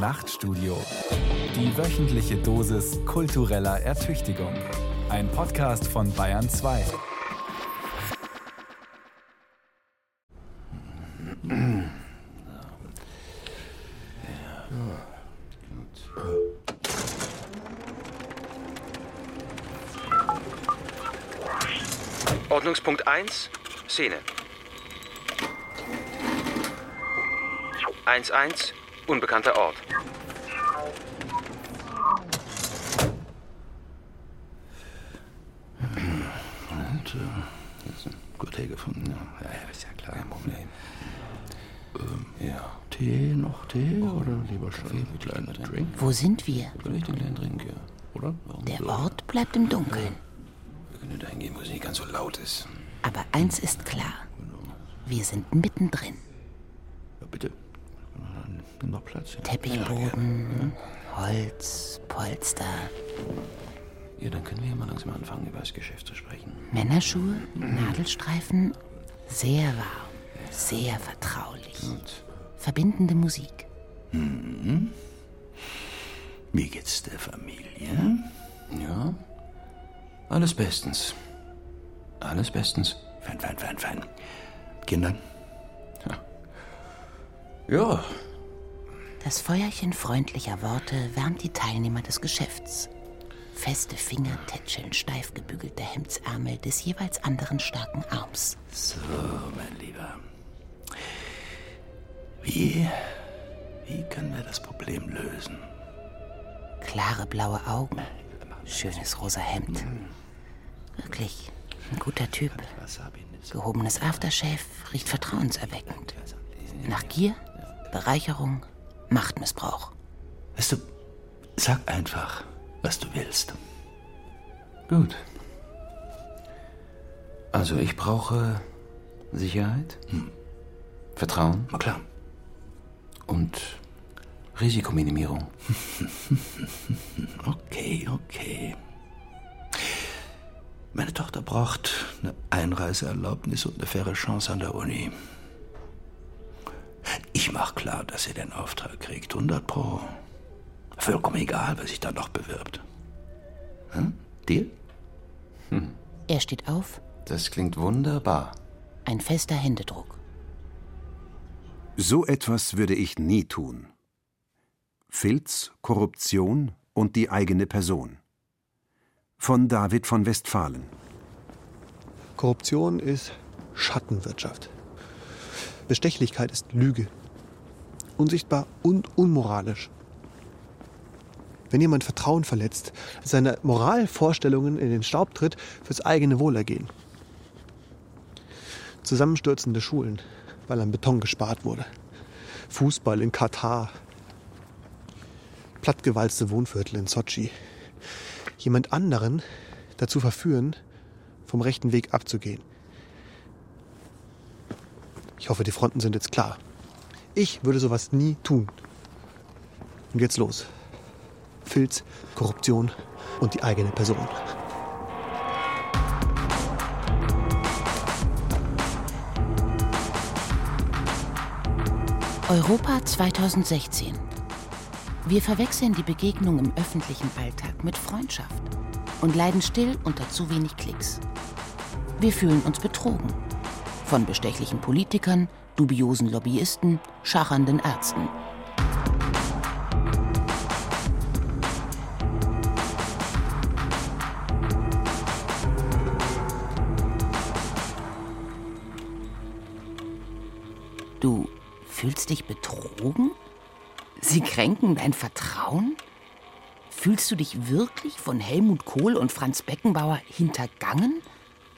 Nachtstudio. Die wöchentliche Dosis kultureller Ertüchtigung. Ein Podcast von Bayern 2. Ordnungspunkt 1, Szene. 1-1, unbekannter Ort. Und, äh, jetzt ein Hotel gefunden, ja. Ja, ja, ist ja klar. Kein Problem. Ähm, ja. Tee, noch Tee oder lieber schon einen kleinen Drink? Wo sind wir? Vielleicht einen kleinen Drink, ja. Oder? Warum Der so? Ort bleibt im Dunkeln. Wir können dahin gehen, wo es nicht ganz so laut ist. Aber eins ist klar. Wir sind mittendrin. Ja, bitte. Dann Nimm noch Platz. Ja. Teppichboden, Holz, Polster, Ja, dann können wir ja mal langsam anfangen, über das Geschäft zu sprechen. Männerschuhe, Nadelstreifen. Sehr warm, sehr vertraulich. Und Verbindende Musik. wie geht's der Familie? Ja, alles bestens. Alles bestens. Fein, fein, fein, fein. Kinder? Ja, Das Feuerchen freundlicher Worte wärmt die Teilnehmer des Geschäfts. Feste Finger tätscheln steif gebügelte Hemdsärmel des jeweils anderen starken Arms. So, mein Lieber. Wie, wie können wir das Problem lösen? Klare blaue Augen, schönes rosa Hemd. Wirklich ein guter Typ. Gehobenes Aftershave riecht vertrauenserweckend. Nach Gier, Bereicherung, Machtmissbrauch. Weißt du, sag einfach, was du willst. Gut. Also ich brauche Sicherheit, Vertrauen Na klar. und Risikominimierung. Okay, okay. Meine Tochter braucht eine Einreiseerlaubnis und eine faire Chance an der Uni. Ich mach klar, dass sie den Auftrag kriegt. 100 pro. Vollkommen egal, wer sich da noch bewirbt. Hm? Dir? Er steht auf, Das klingt wunderbar. ein fester Händedruck. So etwas würde ich nie tun. Filz, Korruption und die eigene Person. Von David von Westfalen. Korruption ist Schattenwirtschaft. Bestechlichkeit ist Lüge. Unsichtbar und unmoralisch. Wenn jemand Vertrauen verletzt, seine Moralvorstellungen in den Staub tritt fürs eigene Wohlergehen. Zusammenstürzende Schulen, weil an Beton gespart wurde. Fußball in Katar. Plattgewalzte Wohnviertel in Sochi. Jemand anderen dazu verführen, vom rechten Weg abzugehen. Ich hoffe, die Fronten sind jetzt klar. Ich würde sowas nie tun. Und jetzt los. Filz, Korruption und die eigene Person. Europa 2016. Wir verwechseln die Begegnung im öffentlichen Alltag mit Freundschaft und leiden still unter zu wenig Klicks. Wir fühlen uns betrogen. Von bestechlichen Politikern, dubiosen Lobbyisten, schachernden Ärzten. Du fühlst dich betrogen? Sie kränken dein Vertrauen? Fühlst du dich wirklich von Helmut Kohl und Franz Beckenbauer hintergangen,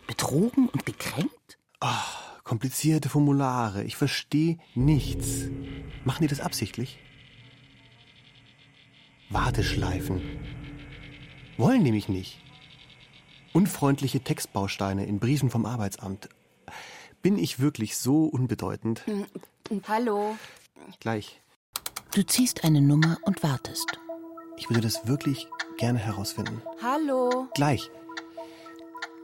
betrogen und gekränkt? Komplizierte Formulare. Ich verstehe nichts. Machen die das absichtlich? Warteschleifen. Wollen die mich nicht? Unfreundliche Textbausteine in Briefen vom Arbeitsamt. Bin ich wirklich so unbedeutend? Hallo. Gleich. Du ziehst eine Nummer und wartest. Ich würde das wirklich gerne herausfinden. Hallo. Gleich.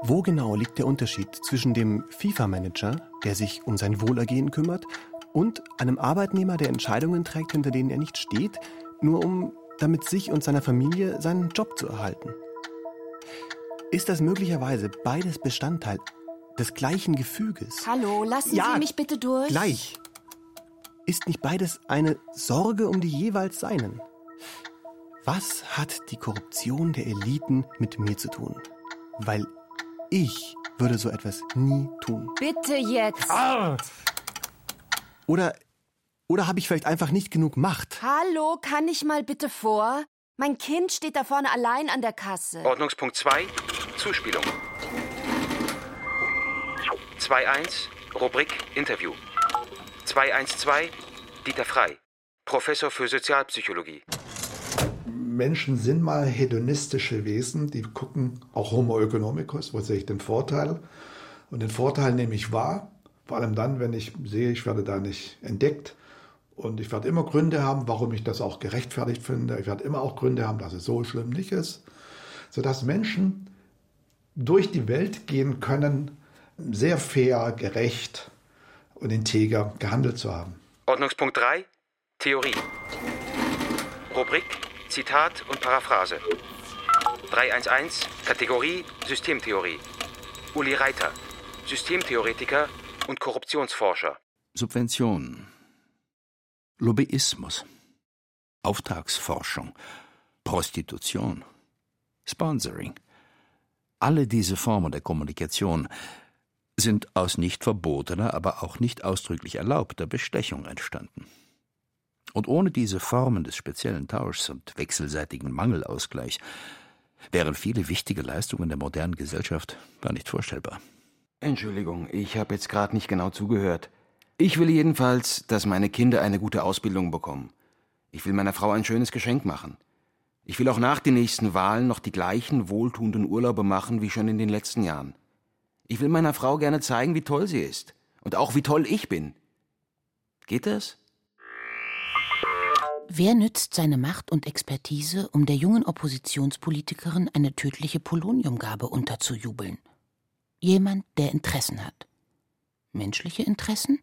Wo genau liegt der Unterschied zwischen dem FIFA-Manager, der sich um sein Wohlergehen kümmert, und einem Arbeitnehmer, der Entscheidungen trägt, hinter denen er nicht steht, nur um damit sich und seiner Familie seinen Job zu erhalten. Ist das möglicherweise beides Bestandteil des gleichen Gefüges? Hallo, lassen Ja, Sie mich bitte durch. Gleich. Ist nicht beides eine Sorge um die jeweils Seinen? Was hat die Korruption der Eliten mit mir zu tun? Weil ich würde so etwas nie tun. Bitte jetzt. Oder, oder habe ich vielleicht einfach nicht genug Macht? Hallo, kann ich mal bitte vor? Mein Kind steht da vorne allein an der Kasse. Ordnungspunkt 2, Zuspielung. 2.1, Rubrik Interview. 2.1.2, Dieter Frei, Professor für Sozialpsychologie. Menschen sind mal hedonistische Wesen, die gucken, auch Homo economicus, wo sehe ich den Vorteil? Und den Vorteil nehme ich wahr, vor allem dann, wenn ich sehe, ich werde da nicht entdeckt. Und ich werde immer Gründe haben, warum ich das auch gerechtfertigt finde. Ich werde immer auch Gründe haben, dass es so schlimm nicht ist. Sodass Menschen durch die Welt gehen können, sehr fair, gerecht und integer gehandelt zu haben. Ordnungspunkt 3, Theorie. Rubrik Zitat und Paraphrase. 311, Kategorie Systemtheorie. Uli Reiter, Systemtheoretiker und Korruptionsforscher. Subventionen, Lobbyismus, Auftragsforschung, Prostitution, Sponsoring. Alle diese Formen der Kommunikation sind aus nicht verbotener, aber auch nicht ausdrücklich erlaubter Bestechung entstanden. Und ohne diese Formen des speziellen Tauschs und wechselseitigen Mangelausgleich wären viele wichtige Leistungen der modernen Gesellschaft gar nicht vorstellbar. Entschuldigung, ich habe jetzt gerade nicht genau zugehört. Ich will jedenfalls, dass meine Kinder eine gute Ausbildung bekommen. Ich will meiner Frau ein schönes Geschenk machen. Ich will auch nach den nächsten Wahlen noch die gleichen wohltuenden Urlaube machen wie schon in den letzten Jahren. Ich will meiner Frau gerne zeigen, wie toll sie ist. Und auch wie toll ich bin. Geht das? Wer nützt seine Macht und Expertise, um der jungen Oppositionspolitikerin eine tödliche Poloniumgabe unterzujubeln? Jemand, der Interessen hat. Menschliche Interessen?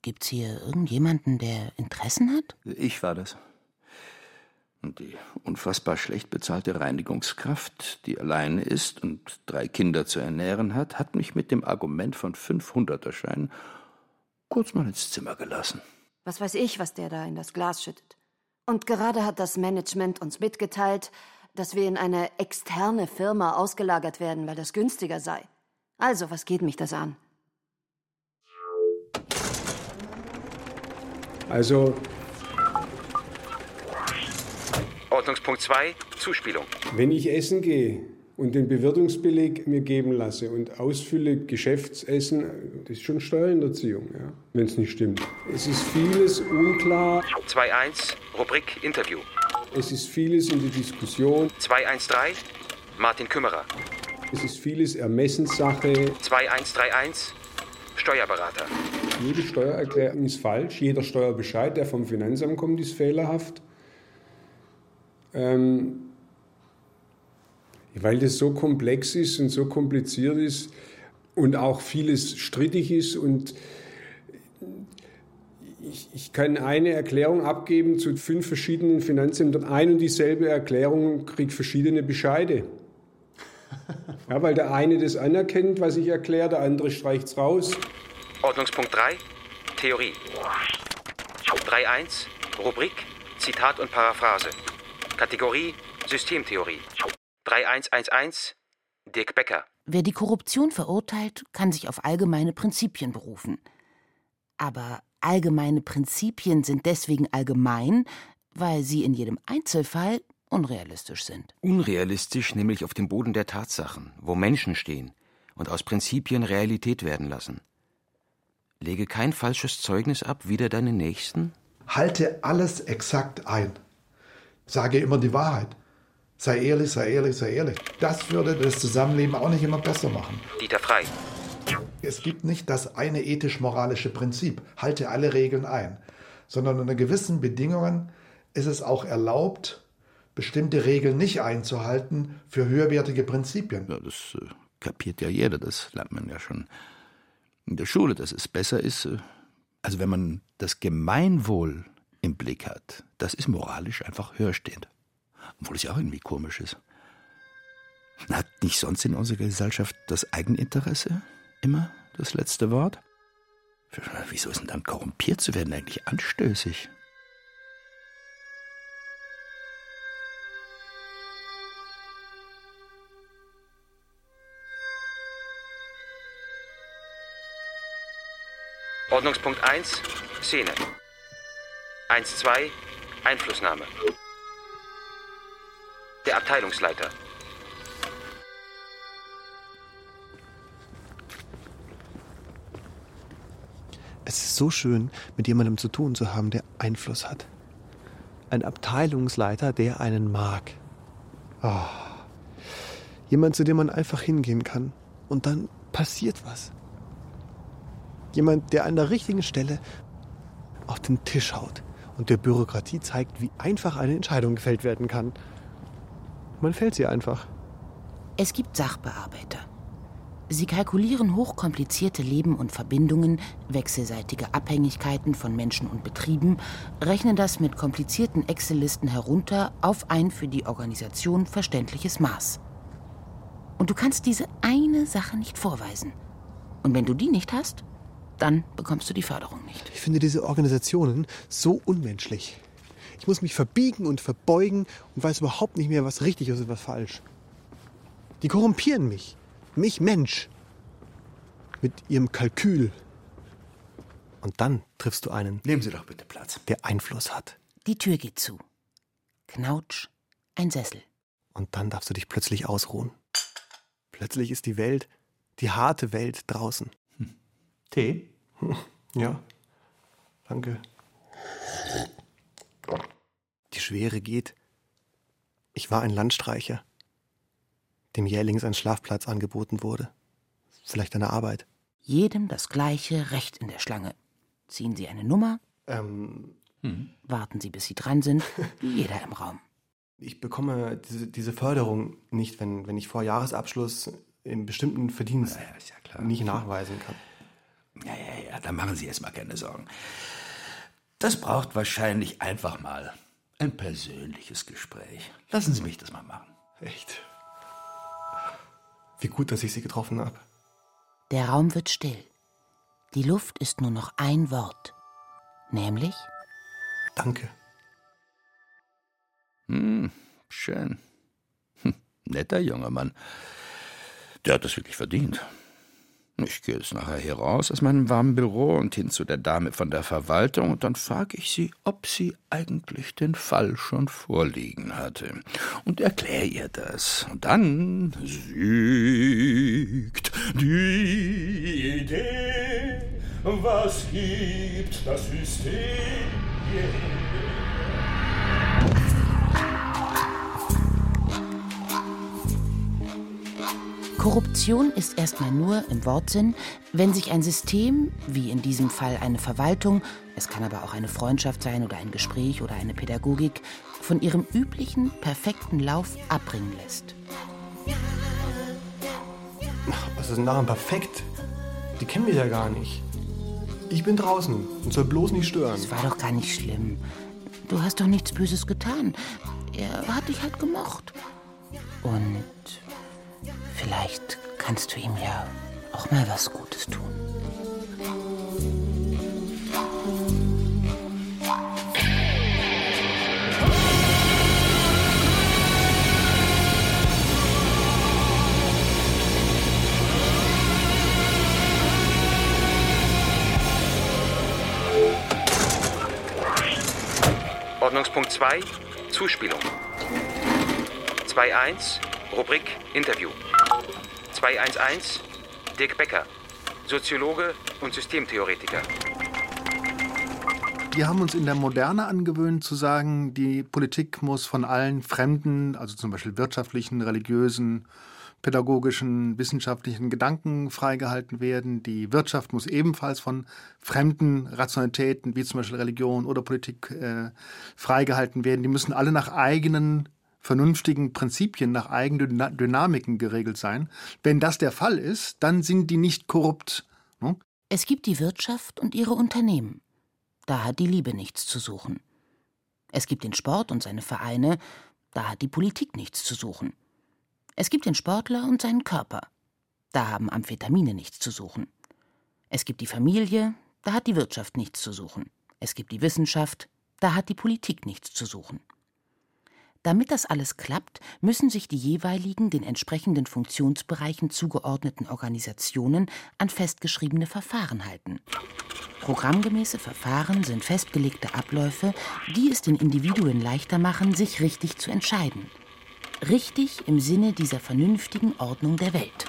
Gibt's hier irgendjemanden, der Interessen hat? Ich war das. Und die unfassbar schlecht bezahlte Reinigungskraft, die alleine ist und drei Kinder zu ernähren hat, hat mich mit dem Argument von 500er-Scheinen kurz mal ins Zimmer gelassen. Was weiß ich, was der da in das Glas schüttet. Und gerade hat das Management uns mitgeteilt, dass wir in eine externe Firma ausgelagert werden, weil das günstiger sei. Also, was geht mich das an? Also, Ordnungspunkt 2, Zuspielung. wenn ich essen gehe und den Bewirtungsbeleg mir geben lasse und ausfülle Geschäftsessen, das ist schon Steuerhinterziehung, ja, wenn es nicht stimmt. Es ist vieles unklar, 2.1, Rubrik Interview. es ist vieles in der Diskussion, 213, Martin Kümmerer. es ist vieles Ermessenssache. 2131, Steuerberater. Jede Steuererklärung ist falsch, jeder Steuerbescheid, der vom Finanzamt kommt, ist fehlerhaft. Ähm, weil das so komplex ist und so kompliziert ist und auch vieles strittig ist und ich, ich kann eine Erklärung abgeben zu fünf verschiedenen Finanzämtern. Ein und dieselbe Erklärung kriegt verschiedene Bescheide. Ja, weil der eine das anerkennt, was ich erkläre, der andere streicht es raus. Ordnungspunkt 3, Theorie. 3.1, Rubrik Zitat und Paraphrase. Kategorie Systemtheorie. 3111, Dirk Becker. Wer die Korruption verurteilt, kann sich auf allgemeine Prinzipien berufen. Aber allgemeine Prinzipien sind deswegen allgemein, weil sie in jedem Einzelfall unrealistisch sind. Unrealistisch, nämlich auf dem Boden der Tatsachen, wo Menschen stehen und aus Prinzipien Realität werden lassen. Lege kein falsches Zeugnis ab, wider deinen Nächsten? Halte alles exakt ein. Sage immer die Wahrheit. Sei ehrlich, sei ehrlich, sei ehrlich. Das würde das Zusammenleben auch nicht immer besser machen. Dieter Frei. Es gibt nicht das eine ethisch-moralische Prinzip, halte alle Regeln ein, sondern unter gewissen Bedingungen ist es auch erlaubt, bestimmte Regeln nicht einzuhalten für höherwertige Prinzipien. Ja, das äh, kapiert ja jeder, das lernt man ja schon in der Schule, dass es besser ist, äh, also wenn man das Gemeinwohl im Blick hat, das ist moralisch einfach höherstehend. Obwohl es ja auch irgendwie komisch ist. Hat nicht sonst in unserer Gesellschaft das Eigeninteresse immer das letzte Wort? Wieso ist denn dann korrumpiert zu werden eigentlich anstößig? Ordnungspunkt 1, Szene. 1-2, Einflussnahme. Der Abteilungsleiter. Es ist so schön, mit jemandem zu tun zu haben, der Einfluss hat. Ein Abteilungsleiter, der einen mag. Oh. Jemand, zu dem man einfach hingehen kann. Und dann passiert was. Jemand, der an der richtigen Stelle auf den Tisch haut und der Bürokratie zeigt, wie einfach eine Entscheidung gefällt werden kann. Man fällt sie einfach. Es gibt Sachbearbeiter. Sie kalkulieren hochkomplizierte Leben und Verbindungen, wechselseitige Abhängigkeiten von Menschen und Betrieben, rechnen das mit komplizierten Excel-Listen herunter auf ein für die Organisation verständliches Maß. Und du kannst diese eine Sache nicht vorweisen. Und wenn du die nicht hast, dann bekommst du die Förderung nicht. Ich finde diese Organisationen so unmenschlich. Ich muss mich verbiegen und verbeugen und weiß überhaupt nicht mehr, was richtig ist und was falsch. Die korrumpieren mich. Mich Mensch. Mit ihrem Kalkül. Und dann triffst du einen. Nehmen Sie doch bitte Platz. Der Einfluss hat. Die Tür geht zu. Knautsch, ein Sessel. Und dann darfst du dich plötzlich ausruhen. Plötzlich ist die Welt, die harte Welt draußen. Hm. Tee? Ja. Danke. Die Schwere geht. Ich war ein Landstreicher, dem jählings ein Schlafplatz angeboten wurde. Vielleicht eine Arbeit. Jedem das gleiche Recht in der Schlange. Ziehen Sie eine Nummer. Ähm, hm. Warten Sie, bis Sie dran sind, wie jeder im Raum. Ich bekomme diese, diese Förderung nicht, wenn, wenn ich vor Jahresabschluss in bestimmten Verdienst ja, ja, ja nicht nachweisen kann. Ja, ja, ja, da machen Sie erstmal keine Sorgen. Das braucht wahrscheinlich einfach mal ein persönliches Gespräch. Lassen Sie mich das mal machen. Echt? Wie gut, dass ich Sie getroffen habe. Der Raum wird still. Die Luft ist nur noch ein Wort. Nämlich? Danke. Hm, schön. Hm, netter junger Mann. Der hat das wirklich verdient. Ich gehe jetzt nachher hier raus aus meinem warmen Büro und hin zu der Dame von der Verwaltung und dann frage ich sie, ob sie eigentlich den Fall schon vorliegen hatte. Und erkläre ihr das. Und dann siegt die Idee, was gibt das System. Korruption ist erstmal nur im Wortsinn, wenn sich ein System, wie in diesem Fall eine Verwaltung, es kann aber auch eine Freundschaft sein oder ein Gespräch oder eine Pädagogik, von ihrem üblichen, perfekten Lauf abbringen lässt. Was ist denn daran perfekt? Die kennen mich ja gar nicht. Ich bin draußen und soll bloß nicht stören. Das war doch gar nicht schlimm. Du hast doch nichts Böses getan. Er hat dich halt gemocht. Und Vielleicht kannst du ihm ja auch mal was Gutes tun. Ordnungspunkt 2, Zuspielung. 2.1, Rubrik Interview. 211 Dirk Becker, Soziologe und Systemtheoretiker. Wir haben uns in der Moderne angewöhnt zu sagen, die Politik muss von allen fremden, also zum Beispiel wirtschaftlichen, religiösen, pädagogischen, wissenschaftlichen Gedanken freigehalten werden. Die Wirtschaft muss ebenfalls von fremden Rationalitäten, wie zum Beispiel Religion oder Politik, äh, freigehalten werden. Die müssen alle nach eigenen vernünftigen Prinzipien, nach eigenen Dynamiken geregelt sein. Wenn das der Fall ist, dann sind die nicht korrupt. Ne? Es gibt die Wirtschaft und ihre Unternehmen. Da hat die Liebe nichts zu suchen. Es gibt den Sport und seine Vereine, da hat die Politik nichts zu suchen. Es gibt den Sportler und seinen Körper, da haben Amphetamine nichts zu suchen. Es gibt die Familie, da hat die Wirtschaft nichts zu suchen. Es gibt die Wissenschaft, da hat die Politik nichts zu suchen. Damit das alles klappt, müssen sich die jeweiligen den entsprechenden Funktionsbereichen zugeordneten Organisationen an festgeschriebene Verfahren halten. Programmgemäße Verfahren sind festgelegte Abläufe, die es den Individuen leichter machen, sich richtig zu entscheiden. Richtig im Sinne dieser vernünftigen Ordnung der Welt.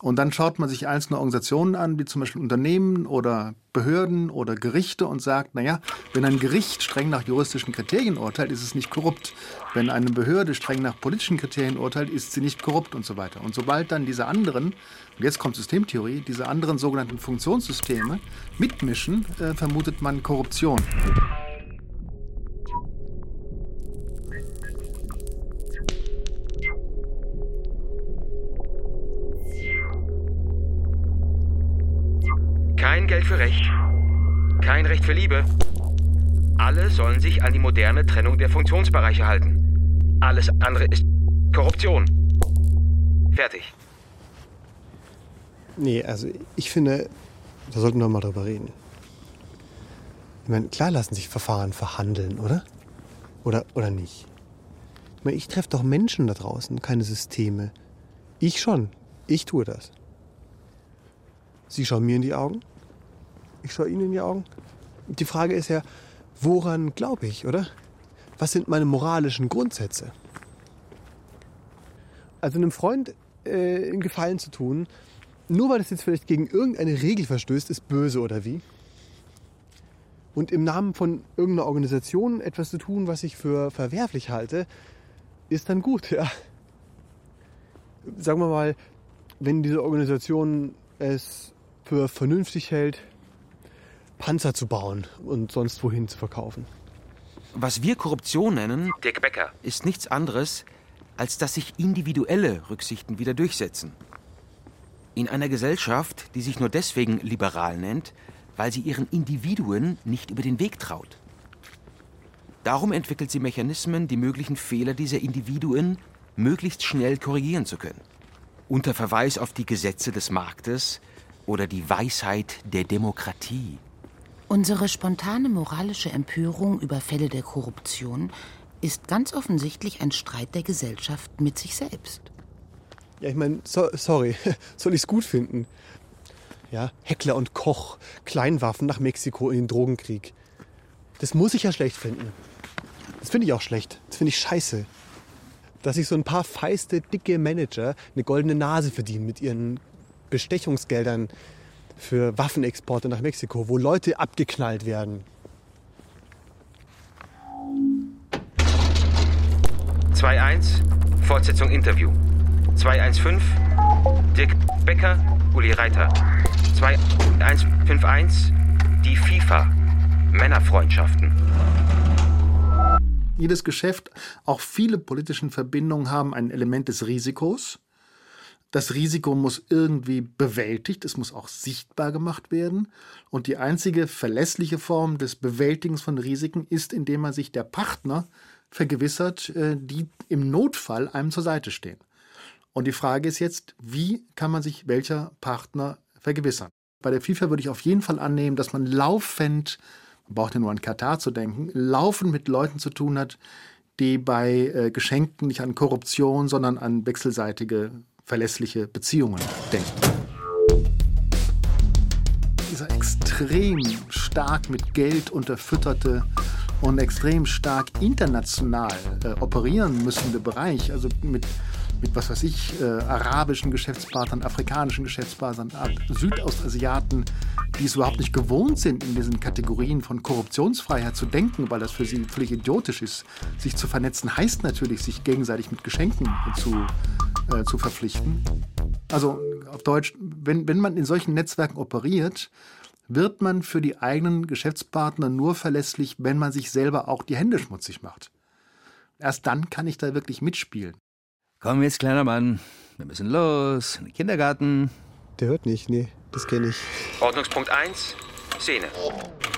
Und dann schaut man sich einzelne Organisationen an, wie zum Beispiel Unternehmen oder Behörden oder Gerichte und sagt, naja, wenn ein Gericht streng nach juristischen Kriterien urteilt, ist es nicht korrupt. Wenn eine Behörde streng nach politischen Kriterien urteilt, ist sie nicht korrupt und so weiter. Und sobald dann diese anderen, und jetzt kommt Systemtheorie, diese anderen sogenannten Funktionssysteme mitmischen, äh, vermutet man Korruption. Kein Geld für Recht. Kein Recht für Liebe. Alle sollen sich an die moderne Trennung der Funktionsbereiche halten. Alles andere ist Korruption. Fertig. Nee, also ich finde, da sollten wir mal drüber reden. Ich meine, klar lassen sich Verfahren verhandeln, oder? Oder, oder nicht? Ich meine, ich treffe doch Menschen da draußen, keine Systeme. Ich schon. Ich tue das. Sie schauen mir in die Augen. Ich schaue Ihnen in die Augen. Die Frage ist ja, woran glaube ich, oder? Was sind meine moralischen Grundsätze? Also einem Freund äh, einen Gefallen zu tun, nur weil es jetzt vielleicht gegen irgendeine Regel verstößt, ist böse oder wie? Und im Namen von irgendeiner Organisation etwas zu tun, was ich für verwerflich halte, ist dann gut, ja. Sagen wir mal, wenn diese Organisation es für vernünftig hält, Panzer zu bauen und sonst wohin zu verkaufen. Was wir Korruption nennen, Dick Becker. ist nichts anderes, als dass sich individuelle Rücksichten wieder durchsetzen. In einer Gesellschaft, die sich nur deswegen liberal nennt, weil sie ihren Individuen nicht über den Weg traut. Darum entwickelt sie Mechanismen, die möglichen Fehler dieser Individuen möglichst schnell korrigieren zu können. Unter Verweis auf die Gesetze des Marktes oder die Weisheit der Demokratie. Unsere spontane moralische Empörung über Fälle der Korruption ist ganz offensichtlich ein Streit der Gesellschaft mit sich selbst. Ja, ich meine, so, sorry, soll ich es gut finden? Ja, Heckler und Koch, Kleinwaffen nach Mexiko in den Drogenkrieg. Das muss ich ja schlecht finden. Das finde ich auch schlecht. Das finde ich scheiße. Dass sich so ein paar feiste, dicke Manager eine goldene Nase verdienen mit ihren Bestechungsgeldern für Waffenexporte nach Mexiko, wo Leute abgeknallt werden. 2-1, Fortsetzung Interview. 215, Dirk Becker, Uli Reiter. 2151, die FIFA, Männerfreundschaften. Jedes Geschäft, auch viele politischen Verbindungen haben ein Element des Risikos. Das Risiko muss irgendwie bewältigt, es muss auch sichtbar gemacht werden. Und die einzige verlässliche Form des Bewältigens von Risiken ist, indem man sich der Partner vergewissert, äh, die im Notfall einem zur Seite stehen. Und die Frage ist jetzt, wie kann man sich welcher Partner vergewissern? Bei der FIFA würde ich auf jeden Fall annehmen, dass man laufend, man braucht ja nur an Katar zu denken, laufend mit Leuten zu tun hat, die bei äh, Geschenken nicht an Korruption, sondern an wechselseitige verlässliche Beziehungen denkt. Dieser extrem stark mit Geld unterfütterte und extrem stark international äh, operieren müssende Bereich, also mit, mit was weiß ich, äh, arabischen Geschäftspartnern, afrikanischen Geschäftspartnern, Südostasiaten, die es überhaupt nicht gewohnt sind, in diesen Kategorien von Korruptionsfreiheit zu denken, weil das für sie völlig idiotisch ist. Sich zu vernetzen heißt natürlich, sich gegenseitig mit Geschenken zu äh, zu verpflichten. Also auf Deutsch, wenn, wenn man in solchen Netzwerken operiert, wird man für die eigenen Geschäftspartner nur verlässlich, wenn man sich selber auch die Hände schmutzig macht. Erst dann kann ich da wirklich mitspielen. Komm jetzt, kleiner Mann. Wir müssen los. In den Kindergarten. Der hört nicht, nee, das kenne ich. Ordnungspunkt 1, Szene.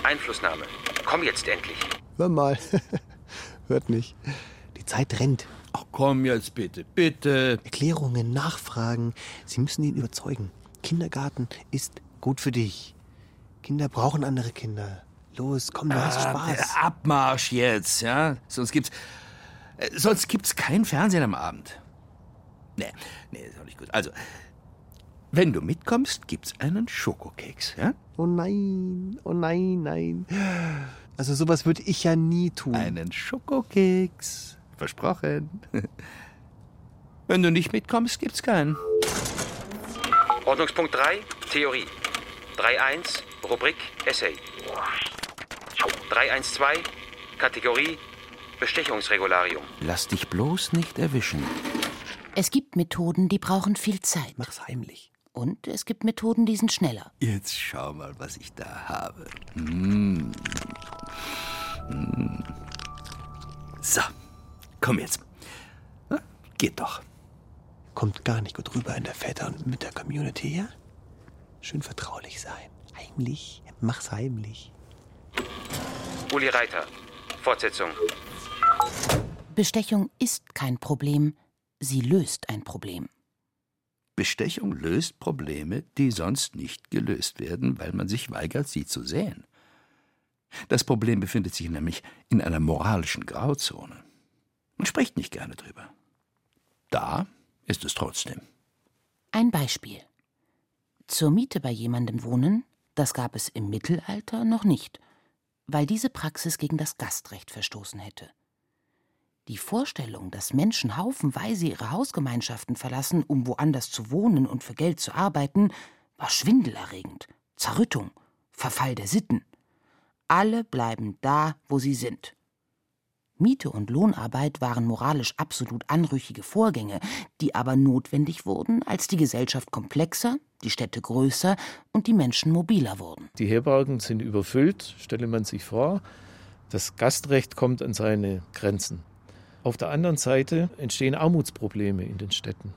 Einflussnahme. Komm jetzt endlich. Hör mal. Hört nicht. Die Zeit rennt. Ach komm jetzt bitte, bitte. Erklärungen, Nachfragen. Sie müssen ihn überzeugen. Kindergarten ist gut für dich. Kinder brauchen andere Kinder. Los, komm, du hast Ah, Spaß. Abmarsch jetzt, ja? Sonst gibt's. äh, Sonst gibt's kein Fernsehen am Abend. Nee, nee, ist auch nicht gut. Also, wenn du mitkommst, gibt's einen Schokokeks, ja? Oh nein, oh nein, nein. Also sowas würde ich ja nie tun. Einen Schokokeks. Versprochen. Wenn du nicht mitkommst, gibt's keinen. Ordnungspunkt 3, Theorie. 3.1, Rubrik Essay. 3.1.2, Kategorie Bestechungsregularium. Lass dich bloß nicht erwischen. Es gibt Methoden, die brauchen viel Zeit. Mach's heimlich. Und es gibt Methoden, die sind schneller. Jetzt schau mal, was ich da habe. Mm. Mm. So, komm jetzt. Na, Geht doch. Kommt gar nicht gut rüber in der Väter- und Mütter-Community, ja? Schön vertraulich sein. Heimlich. Mach's heimlich. Uli Reiter. Fortsetzung. Bestechung ist kein Problem, sie löst ein Problem. Bestechung löst Probleme, die sonst nicht gelöst werden, weil man sich weigert, sie zu sehen. Das Problem befindet sich nämlich in einer moralischen Grauzone. Man spricht nicht gerne drüber. Da ist es trotzdem. Ein Beispiel. Zur Miete bei jemandem wohnen, das gab es im Mittelalter noch nicht, weil diese Praxis gegen das Gastrecht verstoßen hätte. Die Vorstellung, dass Menschen haufenweise ihre Hausgemeinschaften verlassen, um woanders zu wohnen und für Geld zu arbeiten, war schwindelerregend. Zerrüttung, Verfall der Sitten. Alle bleiben da, wo sie sind. Miete und Lohnarbeit waren moralisch absolut anrüchige Vorgänge, die aber notwendig wurden, als die Gesellschaft komplexer, die Städte größer und die Menschen mobiler wurden. Die Herbergen sind überfüllt, stelle man sich vor. Das Gastrecht kommt an seine Grenzen. Auf der anderen Seite entstehen Armutsprobleme in den Städten.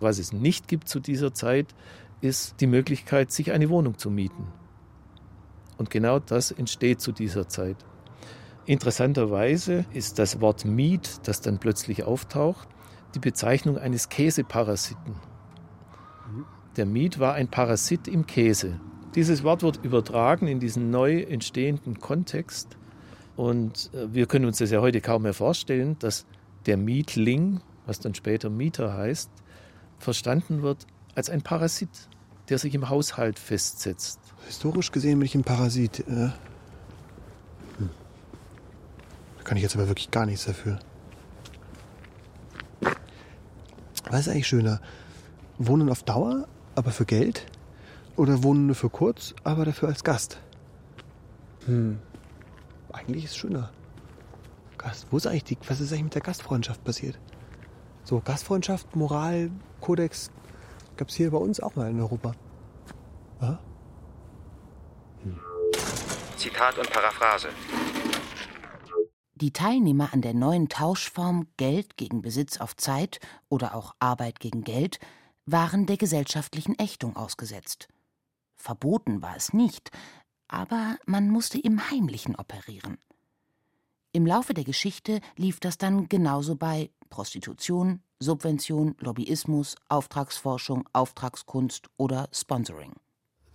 Was es nicht gibt zu dieser Zeit, ist die Möglichkeit, sich eine Wohnung zu mieten. Und genau das entsteht zu dieser Zeit. Interessanterweise ist das Wort Miet, das dann plötzlich auftaucht, die Bezeichnung eines Käseparasiten. Der Miet war ein Parasit im Käse. Dieses Wort wird übertragen in diesen neu entstehenden Kontext. Und äh, wir können uns das ja heute kaum mehr vorstellen, dass der Mietling, was dann später Mieter heißt, verstanden wird als ein Parasit, der sich im Haushalt festsetzt. Historisch gesehen bin ich ein Parasit. Äh. Hm. Da kann ich jetzt aber wirklich gar nichts dafür. Was ist eigentlich schöner? Wohnen auf Dauer, aber für Geld? Oder wohnen nur für kurz, aber dafür als Gast? Hm. Eigentlich ist es schöner. Gast. Wo ist eigentlich die, was ist eigentlich mit der Gastfreundschaft passiert? So, Gastfreundschaft, Moral, Kodex gab es hier bei uns auch mal in Europa. Ja? Zitat und Paraphrase. Die Teilnehmer an der neuen Tauschform Geld gegen Besitz auf Zeit oder auch Arbeit gegen Geld waren der gesellschaftlichen Ächtung ausgesetzt. Verboten war es nicht, aber man musste im Heimlichen operieren. Im Laufe der Geschichte lief das dann genauso bei Prostitution, Subvention, Lobbyismus, Auftragsforschung, Auftragskunst oder Sponsoring.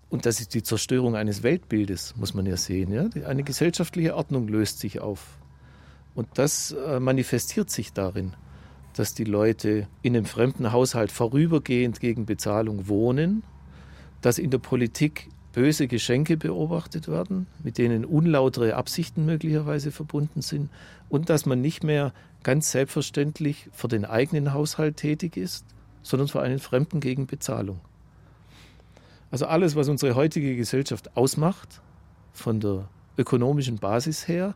Und das ist die Zerstörung eines Weltbildes, muss man ja sehen. Ja? Eine gesellschaftliche Ordnung löst sich auf. Und das äh, manifestiert sich darin, dass die Leute in einem fremden Haushalt vorübergehend gegen Bezahlung wohnen, dass in der Politik böse Geschenke beobachtet werden, mit denen unlautere Absichten möglicherweise verbunden sind und dass man nicht mehr ganz selbstverständlich für den eigenen Haushalt tätig ist, sondern für einen Fremden gegen Bezahlung. Also alles, was unsere heutige Gesellschaft ausmacht, von der ökonomischen Basis her,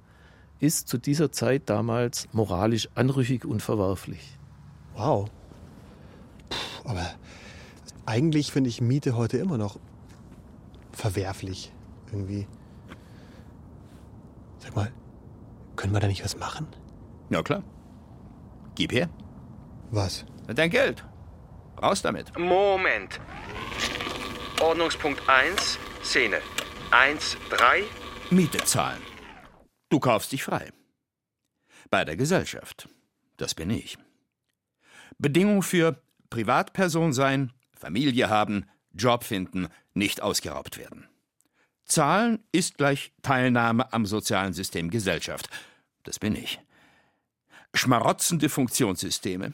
ist zu dieser Zeit damals moralisch anrüchig und verwerflich. Wow. Puh, aber eigentlich finde ich Miete heute immer noch verwerflich irgendwie. Sag mal, können wir da nicht was machen? Ja, klar. Gib her. Was? Dein Geld. Raus damit. Moment. Ordnungspunkt 1, Szene. 1, 3. Miete zahlen. Du kaufst dich frei. Bei der Gesellschaft. Das bin ich. Bedingung für Privatperson sein, Familie haben, Job finden, nicht ausgeraubt werden. Zahlen ist gleich Teilnahme am sozialen System Gesellschaft. Das bin ich. Schmarotzende Funktionssysteme.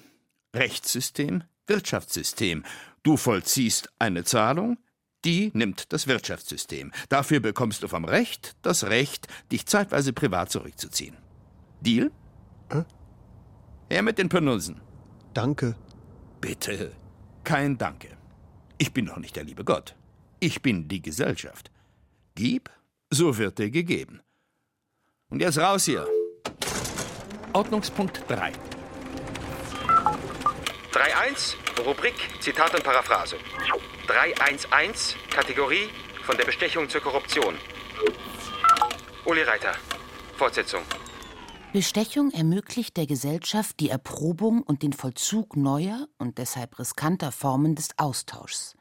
Rechtssystem, Wirtschaftssystem. Du vollziehst eine Zahlung, die nimmt das Wirtschaftssystem. Dafür bekommst du vom Recht das Recht, dich zeitweise privat zurückzuziehen. Deal? Äh? Her mit den Penunsen. Danke. Bitte. Kein Danke. Ich bin doch nicht der liebe Gott. Ich bin die Gesellschaft. Gib, so wird dir gegeben. Und jetzt raus hier. Ordnungspunkt 3. 3.1, Rubrik Zitat und Paraphrase. 3.1.1, Kategorie von der Bestechung zur Korruption. Uli Reiter, Fortsetzung. Bestechung ermöglicht der Gesellschaft die Erprobung und den Vollzug neuer und deshalb riskanter Formen des Austauschs.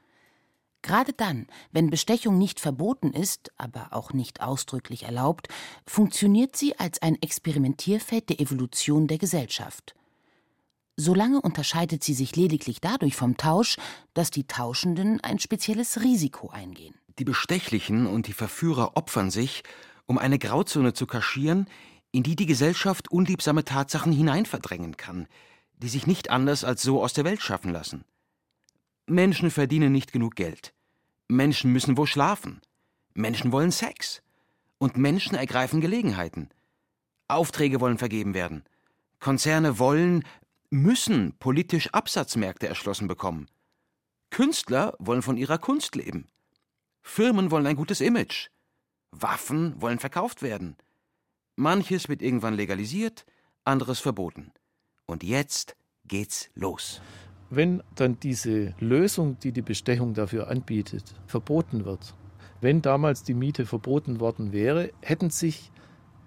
Gerade dann, wenn Bestechung nicht verboten ist, aber auch nicht ausdrücklich erlaubt, funktioniert sie als ein Experimentierfeld der Evolution der Gesellschaft. Solange unterscheidet sie sich lediglich dadurch vom Tausch, dass die Tauschenden ein spezielles Risiko eingehen. Die Bestechlichen und die Verführer opfern sich, um eine Grauzone zu kaschieren, in die die Gesellschaft unliebsame Tatsachen hineinverdrängen kann, die sich nicht anders als so aus der Welt schaffen lassen. Menschen verdienen nicht genug Geld. Menschen müssen wo schlafen. Menschen wollen Sex. Und Menschen ergreifen Gelegenheiten. Aufträge wollen vergeben werden. Konzerne wollen, müssen politisch Absatzmärkte erschlossen bekommen. Künstler wollen von ihrer Kunst leben. Firmen wollen ein gutes Image. Waffen wollen verkauft werden. Manches wird irgendwann legalisiert, anderes verboten. Und jetzt geht's los. Wenn dann diese Lösung, die die Bestechung dafür anbietet, verboten wird, wenn damals die Miete verboten worden wäre, hätten sich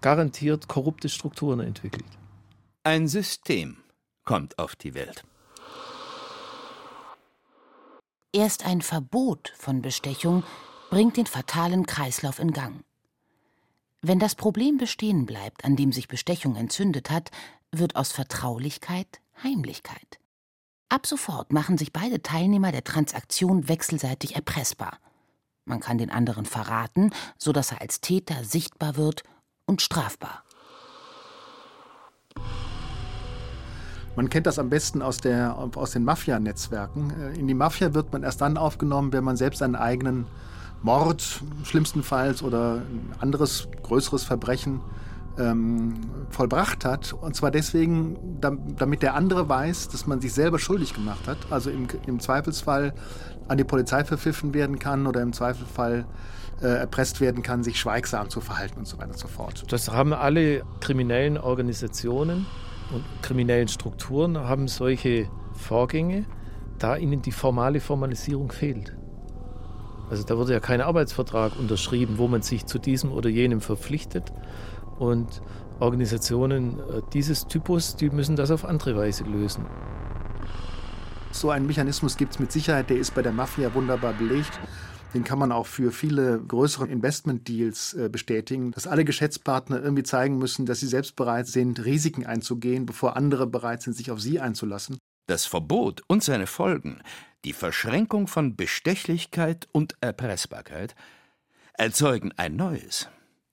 garantiert korrupte Strukturen entwickelt. Ein System kommt auf die Welt. Erst ein Verbot von Bestechung bringt den fatalen Kreislauf in Gang. Wenn das Problem bestehen bleibt, an dem sich Bestechung entzündet hat, wird aus Vertraulichkeit Heimlichkeit. Ab sofort machen sich beide Teilnehmer der Transaktion wechselseitig erpressbar. Man kann den anderen verraten, so dass er als Täter sichtbar wird und strafbar. Man kennt das am besten aus, der, aus den Mafia-Netzwerken. Äh, in die Mafia wird man erst dann aufgenommen, wenn man selbst einen eigenen Mord schlimmstenfalls oder ein anderes größeres Verbrechen ähm, vollbracht hat. Und zwar deswegen, damit der andere weiß, dass man sich selber schuldig gemacht hat. Also im, im Zweifelsfall an die Polizei verpfiffen werden kann oder im Zweifelsfall äh, erpresst werden kann, sich schweigsam zu verhalten und so weiter und so fort. Das haben alle kriminellen Organisationen und kriminellen Strukturen haben solche Vorgänge, da ihnen die formale Formalisierung fehlt. Also da wurde ja kein Arbeitsvertrag unterschrieben, wo man sich zu diesem oder jenem verpflichtet. Und Organisationen äh, dieses Typus, die müssen das auf andere Weise lösen. So einen Mechanismus gibt es mit Sicherheit, der ist bei der Mafia wunderbar belegt. Den kann man auch für viele größere Investment-Deals äh, bestätigen, dass alle Geschäftspartner irgendwie zeigen müssen, dass sie selbst bereit sind, Risiken einzugehen, bevor andere bereit sind, sich auf sie einzulassen. Das Verbot und seine Folgen, die Verschränkung von Bestechlichkeit und Erpressbarkeit, erzeugen ein neues,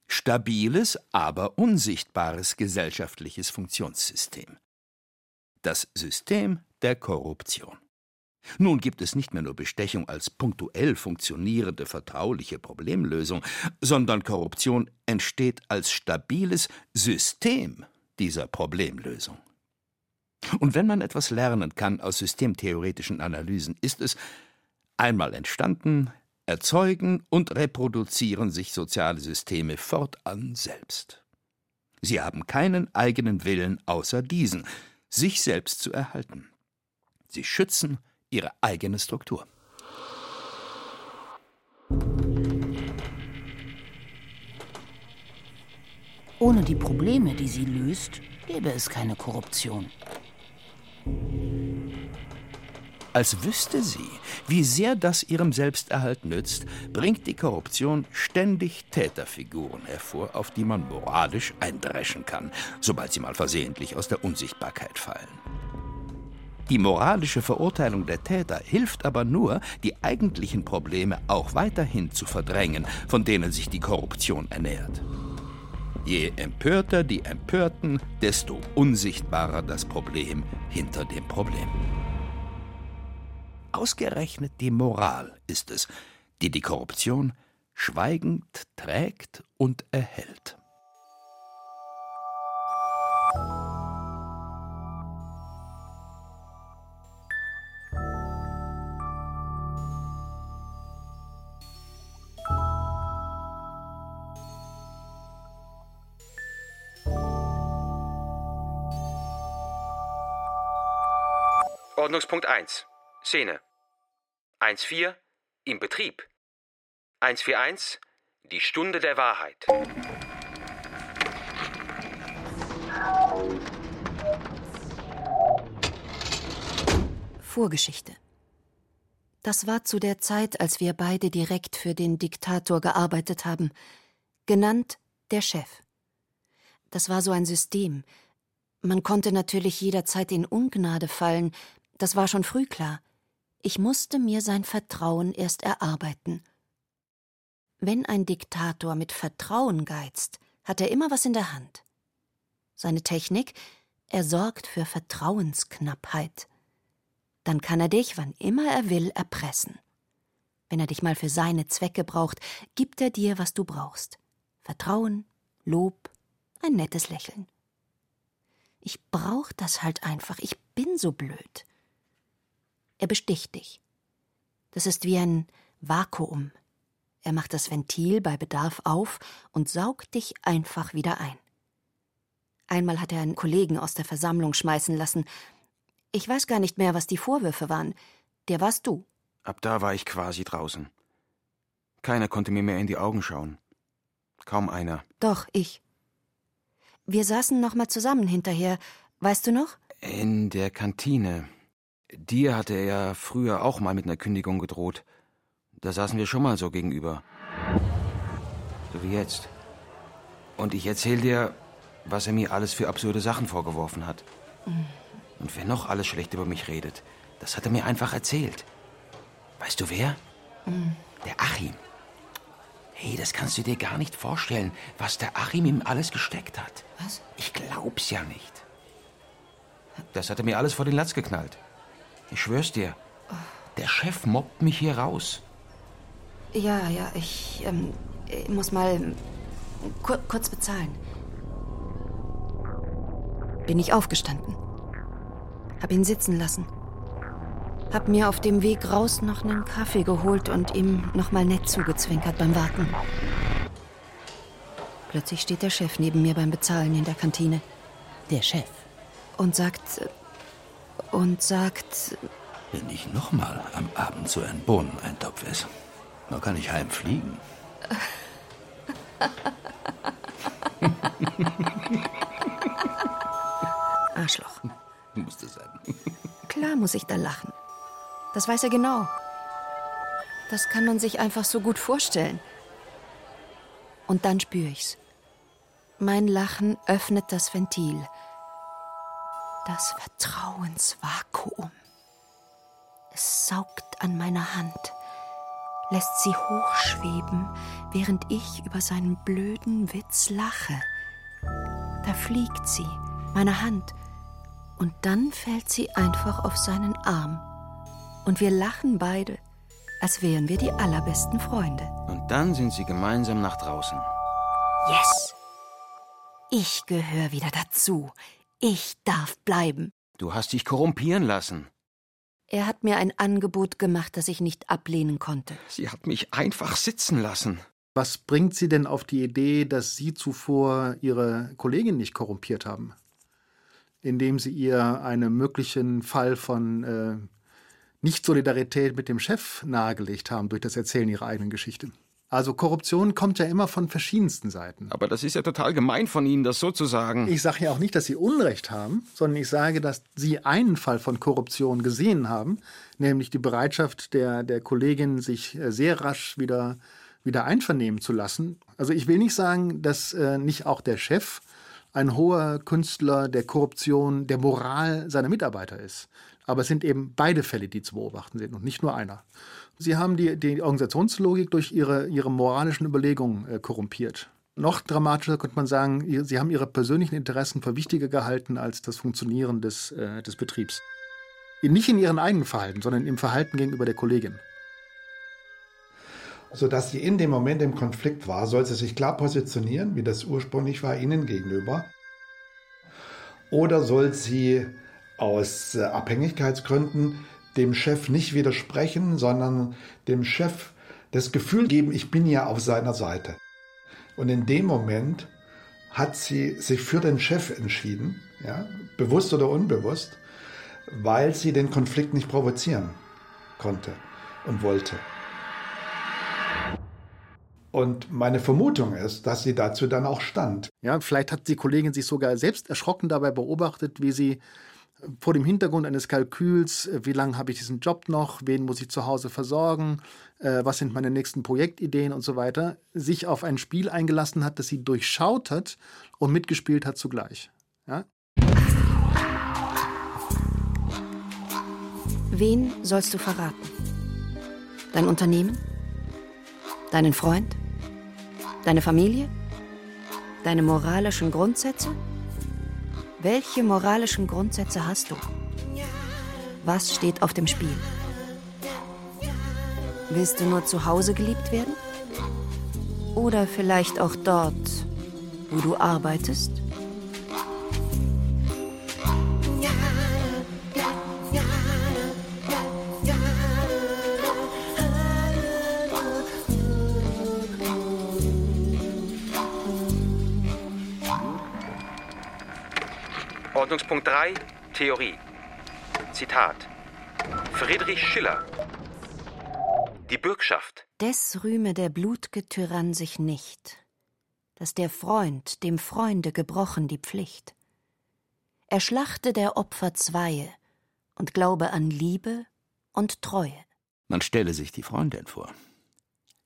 stabiles, aber unsichtbares gesellschaftliches Funktionssystem. Das System der Korruption. Nun gibt es nicht mehr nur Bestechung als punktuell funktionierende vertrauliche Problemlösung, sondern Korruption entsteht als stabiles System dieser Problemlösung. Und wenn man etwas lernen kann aus systemtheoretischen Analysen, ist es einmal entstanden, erzeugen und reproduzieren sich soziale Systeme fortan selbst. Sie haben keinen eigenen Willen außer diesen, sich selbst zu erhalten. Sie schützen ihre eigene Struktur. Ohne die Probleme, die sie löst, gäbe es keine Korruption. Als wüsste sie, wie sehr das ihrem Selbsterhalt nützt, bringt die Korruption ständig Täterfiguren hervor, auf die man moralisch eindreschen kann, sobald sie mal versehentlich aus der Unsichtbarkeit fallen. Die moralische Verurteilung der Täter hilft aber nur, die eigentlichen Probleme auch weiterhin zu verdrängen, von denen sich die Korruption ernährt. Je empörter die Empörten, desto unsichtbarer das Problem hinter dem Problem. Ausgerechnet die Moral ist es, die die Korruption schweigend trägt und erhält. Ordnungspunkt 1. Szene. 1.4. Im Betrieb. 141. Die Stunde der Wahrheit. Vorgeschichte. Das war zu der Zeit, als wir beide direkt für den Diktator gearbeitet haben, genannt der Chef. Das war so ein System. Man konnte natürlich jederzeit in Ungnade fallen, das war schon früh klar. Ich musste mir sein Vertrauen erst erarbeiten. Wenn ein Diktator mit Vertrauen geizt, hat er immer was in der Hand. Seine Technik, er sorgt für Vertrauensknappheit. Dann kann er dich, wann immer er will, erpressen. Wenn er dich mal für seine Zwecke braucht, gibt er dir, was du brauchst. Vertrauen, Lob, ein nettes Lächeln. Ich brauch das halt einfach, ich bin so blöd. Er besticht dich. Das ist wie ein Vakuum. Er macht das Ventil bei Bedarf auf und saugt dich einfach wieder ein. Einmal hat er einen Kollegen aus der Versammlung schmeißen lassen. Ich weiß gar nicht mehr, was die Vorwürfe waren. Der warst du. Ab da war ich quasi draußen. Keiner konnte mir mehr in die Augen schauen. Kaum einer. Doch, ich. Wir saßen noch mal zusammen hinterher. Weißt du noch? In der Kantine. Dir hatte er ja früher auch mal mit einer Kündigung gedroht. Da saßen wir schon mal so gegenüber. So wie jetzt. Und ich erzähl dir, was er mir alles für absurde Sachen vorgeworfen hat. Mhm. Und wer noch alles schlecht über mich redet, das hat er mir einfach erzählt. Weißt du wer? Mhm. Der Achim. Hey, das kannst du dir gar nicht vorstellen, was der Achim ihm alles gesteckt hat. Was? Ich glaub's ja nicht. Das hat er mir alles vor den Latz geknallt. Ich schwör's dir. Der Chef mobbt mich hier raus. Ja, ja, ich, ähm, ich muss mal kur kurz bezahlen. Bin ich aufgestanden. Hab ihn sitzen lassen. Hab mir auf dem Weg raus noch einen Kaffee geholt und ihm noch mal nett zugezwinkert beim Warten. Plötzlich steht der Chef neben mir beim Bezahlen in der Kantine. Der Chef. Und sagt. Und sagt. Wenn ich nochmal am Abend so ein Bohneneintopf esse, dann kann ich heimfliegen. Arschloch. Musste sein. Klar muss ich da lachen. Das weiß er genau. Das kann man sich einfach so gut vorstellen. Und dann spüre ich's. Mein Lachen öffnet das Ventil. Das Vertrauensvakuum. Es saugt an meiner Hand, lässt sie hochschweben, während ich über seinen blöden Witz lache. Da fliegt sie, meine Hand, und dann fällt sie einfach auf seinen Arm. Und wir lachen beide, als wären wir die allerbesten Freunde. Und dann sind sie gemeinsam nach draußen. Yes! Ich gehöre wieder dazu. Ich darf bleiben. Du hast dich korrumpieren lassen. Er hat mir ein Angebot gemacht, das ich nicht ablehnen konnte. Sie hat mich einfach sitzen lassen. Was bringt Sie denn auf die Idee, dass Sie zuvor Ihre Kollegin nicht korrumpiert haben? Indem Sie ihr einen möglichen Fall von äh, Nicht-Solidarität mit dem Chef nahegelegt haben durch das Erzählen Ihrer eigenen Geschichte. Also Korruption kommt ja immer von verschiedensten Seiten. Aber das ist ja total gemein von Ihnen, das so zu sagen. Ich sage ja auch nicht, dass Sie Unrecht haben, sondern ich sage, dass Sie einen Fall von Korruption gesehen haben, nämlich die Bereitschaft der, der Kollegin, sich äh, sehr rasch wieder, wieder einvernehmen zu lassen. Also ich will nicht sagen, dass äh, nicht auch der Chef ein hoher Künstler der Korruption, der Moral seiner Mitarbeiter ist. Aber es sind eben beide Fälle, die zu beobachten sind und nicht nur einer. Sie haben die, die Organisationslogik durch ihre, ihre moralischen Überlegungen äh, korrumpiert. Noch dramatischer könnte man sagen, Sie haben Ihre persönlichen Interessen für wichtiger gehalten als das Funktionieren des, äh, des Betriebs. Nicht in Ihren eigenen Verhalten, sondern im Verhalten gegenüber der Kollegin. Sodass sie in dem Moment im Konflikt war, soll sie sich klar positionieren, wie das ursprünglich war, Ihnen gegenüber. Oder soll sie aus äh, Abhängigkeitsgründen dem Chef nicht widersprechen, sondern dem Chef das Gefühl geben, ich bin ja auf seiner Seite. Und in dem Moment hat sie sich für den Chef entschieden, ja, bewusst oder unbewusst, weil sie den Konflikt nicht provozieren konnte und wollte. Und meine Vermutung ist, dass sie dazu dann auch stand. Ja, vielleicht hat die Kollegin sich sogar selbst erschrocken dabei beobachtet, wie sie vor dem Hintergrund eines Kalküls, äh, wie lange habe ich diesen Job noch, wen muss ich zu Hause versorgen, äh, was sind meine nächsten Projektideen und so weiter, sich auf ein Spiel eingelassen hat, das sie durchschaut hat und mitgespielt hat zugleich. Ja? Wen sollst du verraten? Dein Unternehmen? Deinen Freund? Deine Familie? Deine moralischen Grundsätze? Welche moralischen Grundsätze hast du? Was steht auf dem Spiel? Willst du nur zu Hause geliebt werden? Oder vielleicht auch dort, wo du arbeitest? Ordnungspunkt 3, Theorie. Zitat. Friedrich Schiller. Die Bürgschaft. Des rühme der blutge Tyrann sich nicht, dass der Freund dem Freunde gebrochen die Pflicht. Er schlachte der Opfer zweie und glaube an Liebe und Treue. Man stelle sich die Freundin vor.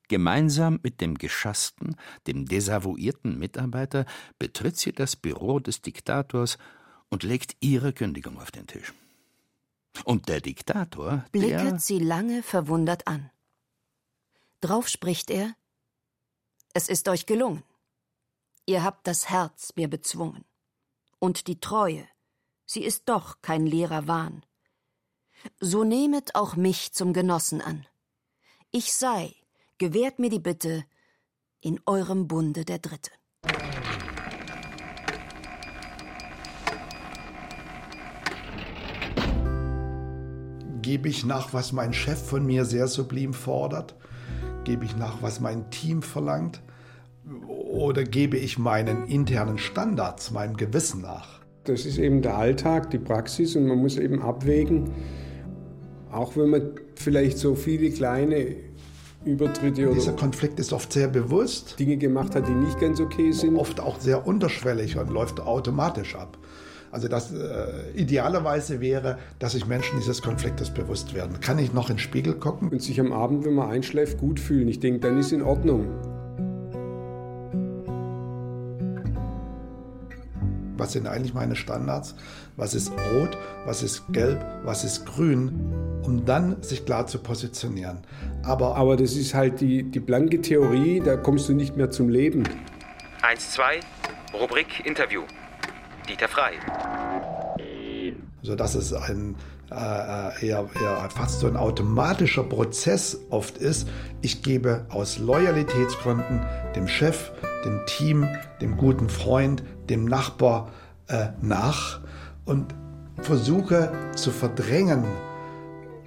Gemeinsam mit dem geschassten, dem desavouierten Mitarbeiter betritt sie das Büro des Diktators und legt ihre Kündigung auf den Tisch. Und der Diktator. Blicket der sie lange verwundert an. Drauf spricht er: Es ist euch gelungen. Ihr habt das Herz mir bezwungen. Und die Treue, sie ist doch kein leerer Wahn. So nehmet auch mich zum Genossen an. Ich sei, gewährt mir die Bitte, in eurem Bunde der Dritte. Gebe ich nach, was mein Chef von mir sehr sublim fordert? Gebe ich nach, was mein Team verlangt? Oder gebe ich meinen internen Standards, meinem Gewissen nach? Das ist eben der Alltag, die Praxis und man muss eben abwägen, auch wenn man vielleicht so viele kleine Übertritte oder Dieser Konflikt ist oft sehr bewusst. Dinge gemacht hat, die nicht ganz okay sind. Oft auch sehr unterschwellig und läuft automatisch ab. Also das äh, idealerweise wäre, dass sich Menschen dieses Konfliktes bewusst werden. Kann ich noch in den Spiegel gucken? Und sich am Abend, wenn man einschläft, gut fühlen. Ich denke, dann ist in Ordnung. Was sind eigentlich meine Standards? Was ist rot? Was ist gelb? Was ist grün? Um dann sich klar zu positionieren. Aber, Aber das ist halt die, die blanke Theorie, da kommst du nicht mehr zum Leben. 1, 2, Rubrik Interview. Dieter Frei. sodass es ein äh, eher, eher fast so ein automatischer Prozess oft ist. Ich gebe aus Loyalitätsgründen dem Chef, dem Team, dem guten Freund, dem Nachbar äh, nach und versuche zu verdrängen,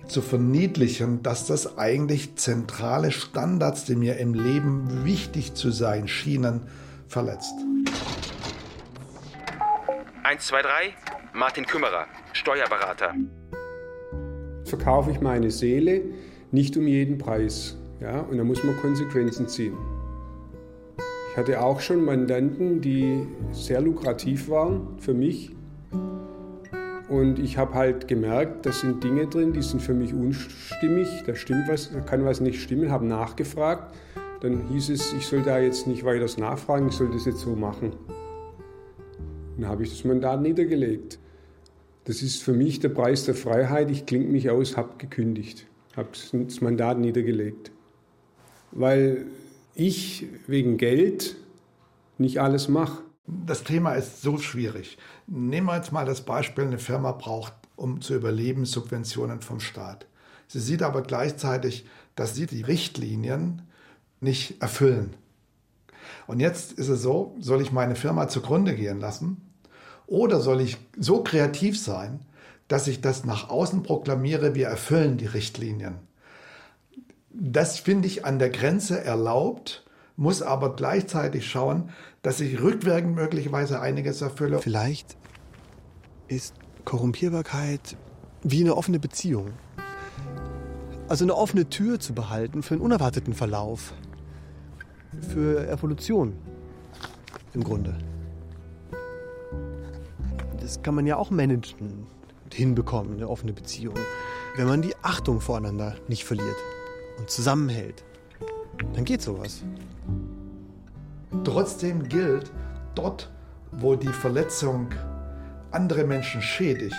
zu verniedlichen, dass das eigentlich zentrale Standards, die mir im Leben wichtig zu sein schienen, verletzt. 1, 2, 3, Martin Kümmerer, Steuerberater. Verkaufe ich meine Seele nicht um jeden Preis. Ja, und da muss man Konsequenzen ziehen. Ich hatte auch schon Mandanten, die sehr lukrativ waren für mich. Und ich habe halt gemerkt, da sind Dinge drin, die sind für mich unstimmig, da stimmt was, da kann was nicht stimmen, habe nachgefragt. Dann hieß es, ich soll da jetzt nicht weiter nachfragen, ich soll das jetzt so machen. Dann habe ich das Mandat niedergelegt. Das ist für mich der Preis der Freiheit. Ich klinge mich aus, habe gekündigt, habe das Mandat niedergelegt. Weil ich wegen Geld nicht alles mache. Das Thema ist so schwierig. Nehmen wir jetzt mal das Beispiel, eine Firma braucht, um zu überleben, Subventionen vom Staat. Sie sieht aber gleichzeitig, dass sie die Richtlinien nicht erfüllen. Und jetzt ist es so, soll ich meine Firma zugrunde gehen lassen oder soll ich so kreativ sein, dass ich das nach außen proklamiere, wir erfüllen die Richtlinien. Das finde ich an der Grenze erlaubt, muss aber gleichzeitig schauen, dass ich rückwirkend möglicherweise einiges erfülle. Vielleicht ist Korrumpierbarkeit wie eine offene Beziehung. Also eine offene Tür zu behalten für einen unerwarteten Verlauf. Für Evolution im Grunde. Das kann man ja auch managen und hinbekommen, eine offene Beziehung. Wenn man die Achtung voreinander nicht verliert und zusammenhält, dann geht sowas. Trotzdem gilt, dort, wo die Verletzung andere Menschen schädigt,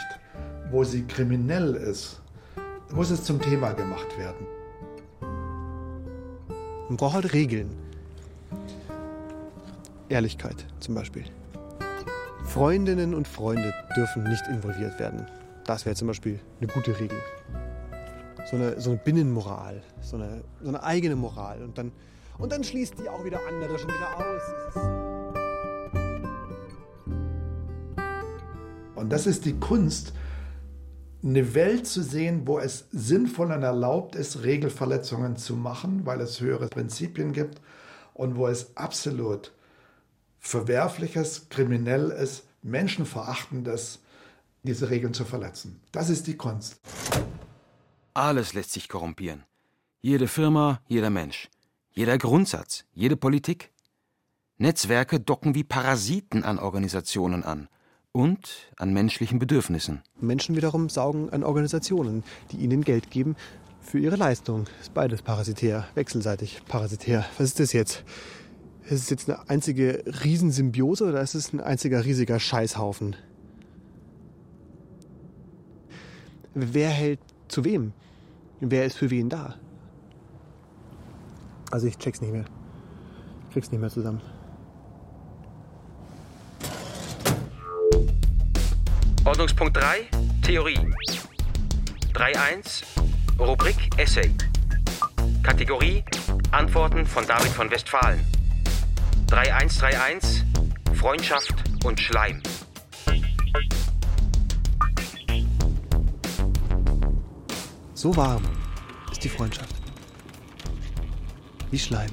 wo sie kriminell ist, muss es zum Thema gemacht werden. Man braucht halt Regeln. Ehrlichkeit zum Beispiel. Freundinnen und Freunde dürfen nicht involviert werden. Das wäre zum Beispiel eine gute Regel. So eine, so eine Binnenmoral, so eine, so eine eigene Moral. Und dann, und dann schließt die auch wieder andere schon wieder aus. Und das ist die Kunst, eine Welt zu sehen, wo es sinnvoll und erlaubt ist, Regelverletzungen zu machen, weil es höhere Prinzipien gibt und wo es absolut verwerfliches, kriminelles, menschenverachtendes, diese Regeln zu verletzen. Das ist die Kunst. Alles lässt sich korrumpieren. Jede Firma, jeder Mensch, jeder Grundsatz, jede Politik. Netzwerke docken wie Parasiten an Organisationen an und an menschlichen Bedürfnissen. Menschen wiederum saugen an Organisationen, die ihnen Geld geben für ihre Leistung. Ist beides parasitär, wechselseitig parasitär. Was ist das jetzt? Ist es jetzt eine einzige Riesensymbiose oder ist es ein einziger riesiger Scheißhaufen? Wer hält zu wem? Wer ist für wen da? Also ich check's nicht mehr. Krieg's nicht mehr zusammen. Ordnungspunkt 3, Theorie. 3.1, Rubrik Essay. Kategorie Antworten von David von Westfalen. 3131 Freundschaft und Schleim. So warm ist die Freundschaft. Wie Schleim.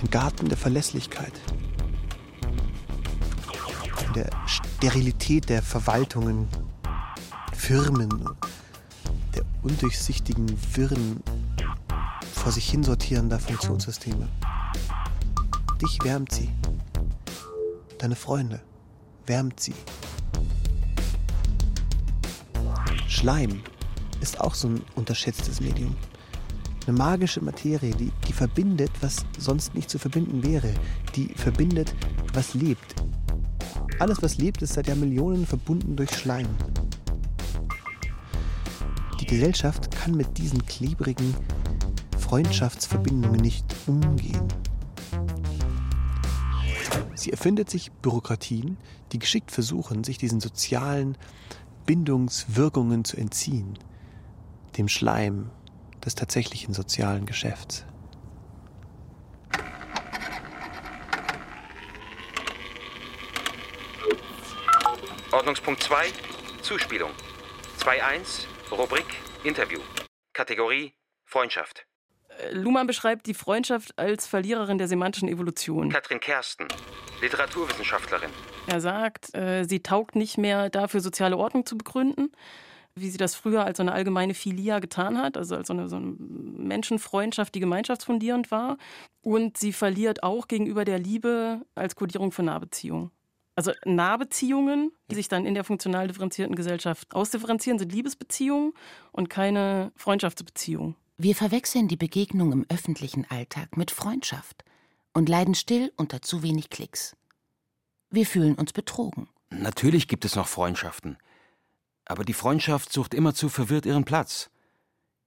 Ein Garten der Verlässlichkeit. In der Sterilität der Verwaltungen, Firmen, der undurchsichtigen Wirren vor sich hin sortierender Funktionssysteme. Dich wärmt sie. Deine Freunde wärmt sie. Schleim ist auch so ein unterschätztes Medium. Eine magische Materie, die, die verbindet, was sonst nicht zu verbinden wäre. Die verbindet, was lebt. Alles, was lebt, ist seit Jahrmillionen verbunden durch Schleim. Die Gesellschaft kann mit diesen klebrigen Freundschaftsverbindungen nicht umgehen. Sie erfindet sich Bürokratien, die geschickt versuchen, sich diesen sozialen Bindungswirkungen zu entziehen, dem Schleim des tatsächlichen sozialen Geschäfts. Ordnungspunkt 2, Zuspielung. 2.1, Rubrik Interview. Kategorie Freundschaft. Luhmann beschreibt die Freundschaft als Verliererin der semantischen Evolution. Katrin Kersten, Literaturwissenschaftlerin. Er sagt, äh, sie taugt nicht mehr dafür, soziale Ordnung zu begründen, wie sie das früher als so eine allgemeine Filia getan hat, also als so eine, so eine Menschenfreundschaft, die gemeinschaftsfundierend war. Und sie verliert auch gegenüber der Liebe als Kodierung für Nahbeziehungen. Also Nahbeziehungen, die sich dann in der funktional differenzierten Gesellschaft ausdifferenzieren, sind Liebesbeziehungen und keine Freundschaftsbeziehungen. Wir verwechseln die Begegnung im öffentlichen Alltag mit Freundschaft und leiden still unter zu wenig Klicks. Wir fühlen uns betrogen. Natürlich gibt es noch Freundschaften. Aber die Freundschaft sucht immerzu verwirrt ihren Platz.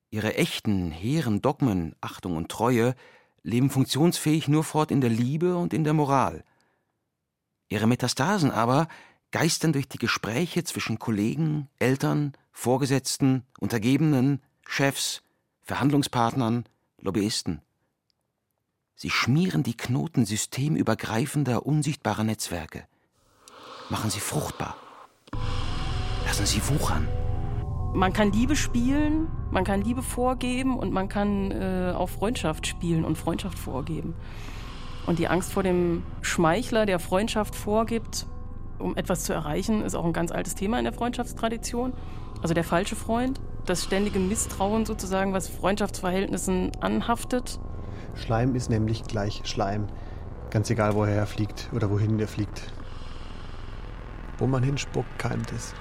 Ihre echten, hehren Dogmen, Achtung und Treue leben funktionsfähig nur fort in der Liebe und in der Moral. Ihre Metastasen aber geistern durch die Gespräche zwischen Kollegen, Eltern, Vorgesetzten, Untergebenen, Chefs, Verhandlungspartnern, Lobbyisten. Sie schmieren die Knoten systemübergreifender, unsichtbarer Netzwerke, machen sie fruchtbar, lassen sie wuchern. Man kann Liebe spielen, man kann Liebe vorgeben und man kann äh, auch Freundschaft spielen und Freundschaft vorgeben. Und die Angst vor dem Schmeichler, der Freundschaft vorgibt, um etwas zu erreichen, ist auch ein ganz altes Thema in der Freundschaftstradition. Also der falsche Freund, das ständige Misstrauen sozusagen, was Freundschaftsverhältnissen anhaftet. Schleim ist nämlich gleich Schleim. Ganz egal, woher er fliegt oder wohin er fliegt. Wo man hinspuckt, keimt es.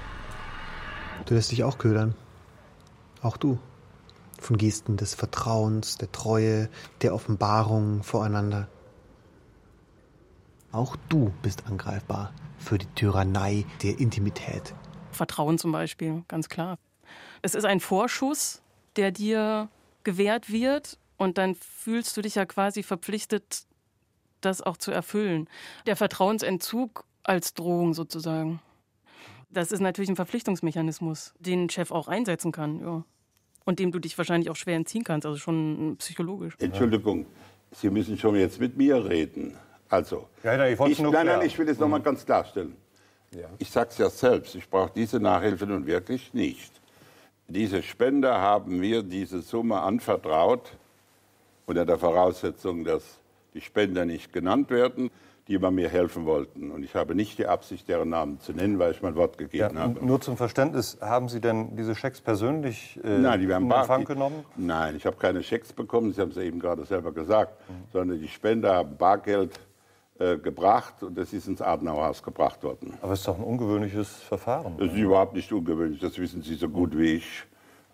Du lässt dich auch ködern. Auch du. Von Gesten des Vertrauens, der Treue, der Offenbarung voreinander. Auch du bist angreifbar für die Tyrannei der Intimität. Vertrauen zum Beispiel, ganz klar. Es ist ein Vorschuss, der dir gewährt wird und dann fühlst du dich ja quasi verpflichtet, das auch zu erfüllen. Der Vertrauensentzug als Drohung sozusagen. Das ist natürlich ein Verpflichtungsmechanismus, den ein Chef auch einsetzen kann, ja. Und dem du dich wahrscheinlich auch schwer entziehen kannst, also schon psychologisch. Entschuldigung, Sie müssen schon jetzt mit mir reden. Also, ja, ja, ich, ich, nein, nein, ich will es mhm. noch mal ganz klarstellen. Ja. Ich sage es ja selbst, ich brauche diese Nachhilfe nun wirklich nicht. Diese Spender haben mir diese Summe anvertraut, unter der Voraussetzung, dass die Spender nicht genannt werden, die bei mir helfen wollten. Und ich habe nicht die Absicht, deren Namen zu nennen, weil ich mein Wort gegeben ja, habe. Nur zum Verständnis, haben Sie denn diese Schecks persönlich äh, Nein, die haben in Empfang genommen? Nein, ich habe keine Schecks bekommen, Sie haben es eben gerade selber gesagt, mhm. sondern die Spender haben Bargeld äh, gebracht und das ist ins Adenauerhaus gebracht worden. Aber es ist doch ein ungewöhnliches Verfahren. Das ist überhaupt nicht ungewöhnlich, das wissen Sie so gut wie ich.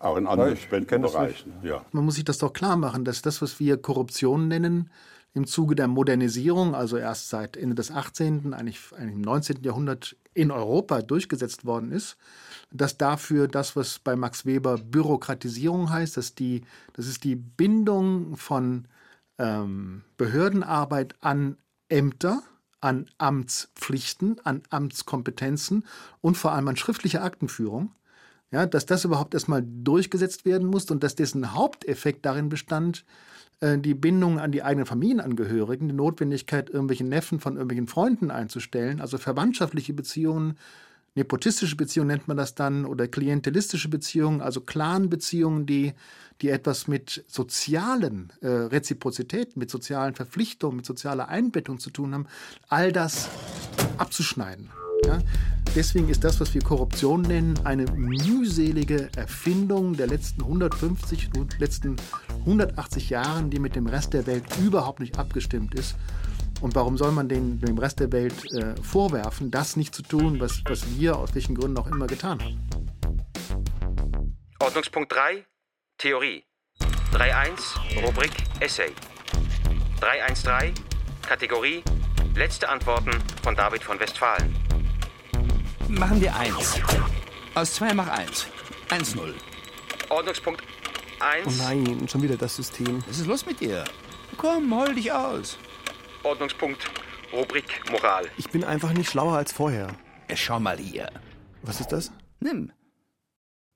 Auch in anderen Spendenbereichen. Ja. Man muss sich das doch klar machen, dass das, was wir Korruption nennen, im Zuge der Modernisierung, also erst seit Ende des 18., eigentlich, eigentlich im 19. Jahrhundert in Europa durchgesetzt worden ist, dass dafür das, was bei Max Weber Bürokratisierung heißt, dass die, das ist die Bindung von ähm, Behördenarbeit an Ämter, an Amtspflichten, an Amtskompetenzen und vor allem an schriftliche Aktenführung, ja, dass das überhaupt erstmal durchgesetzt werden musste und dass dessen Haupteffekt darin bestand, äh, die Bindung an die eigenen Familienangehörigen, die Notwendigkeit, irgendwelche Neffen von irgendwelchen Freunden einzustellen, also verwandtschaftliche Beziehungen, nepotistische Beziehungen nennt man das dann, oder klientelistische Beziehungen, also Clan-Beziehungen, die, die etwas mit sozialen äh, Reziprozitäten, mit sozialen Verpflichtungen, mit sozialer Einbettung zu tun haben, all das abzuschneiden. Ja? Deswegen ist das, was wir Korruption nennen, eine mühselige Erfindung der letzten 150, letzten 180 Jahren, die mit dem Rest der Welt überhaupt nicht abgestimmt ist. Und warum soll man den, dem Rest der Welt äh, vorwerfen, das nicht zu tun, was, was wir aus welchen Gründen auch immer getan haben? Ordnungspunkt 3, Theorie. 3.1, Rubrik Essay. 3.1.3, Kategorie Letzte Antworten von David von Westfalen. Machen wir eins. Aus zwei mach eins. 1-0. Ordnungspunkt 1. Oh nein, schon wieder das System. Was ist los mit dir? Komm, hol dich aus. Ordnungspunkt Rubrik Moral. Ich bin einfach nicht schlauer als vorher. Schau mal hier. Was ist das? Nimm.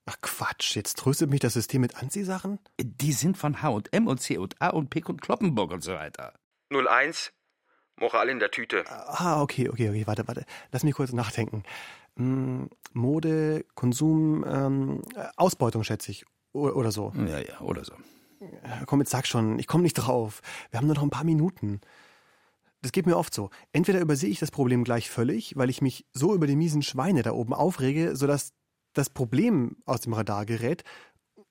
Ach Quatsch, jetzt tröstet mich das System mit Anziehsachen? Die sind von H&M und C&A und Pick und Kloppenburg und so weiter. 01 Moral in der Tüte. Ah, okay, okay, okay, warte, warte. Lass mich kurz nachdenken. Hm, Mode, Konsum, ähm, Ausbeutung, schätze ich. O oder so. Ja, ja, oder so. Komm, jetzt sag schon, ich komme nicht drauf. Wir haben nur noch ein paar Minuten. Das geht mir oft so. Entweder übersehe ich das Problem gleich völlig, weil ich mich so über die miesen Schweine da oben aufrege, sodass das Problem aus dem Radar gerät.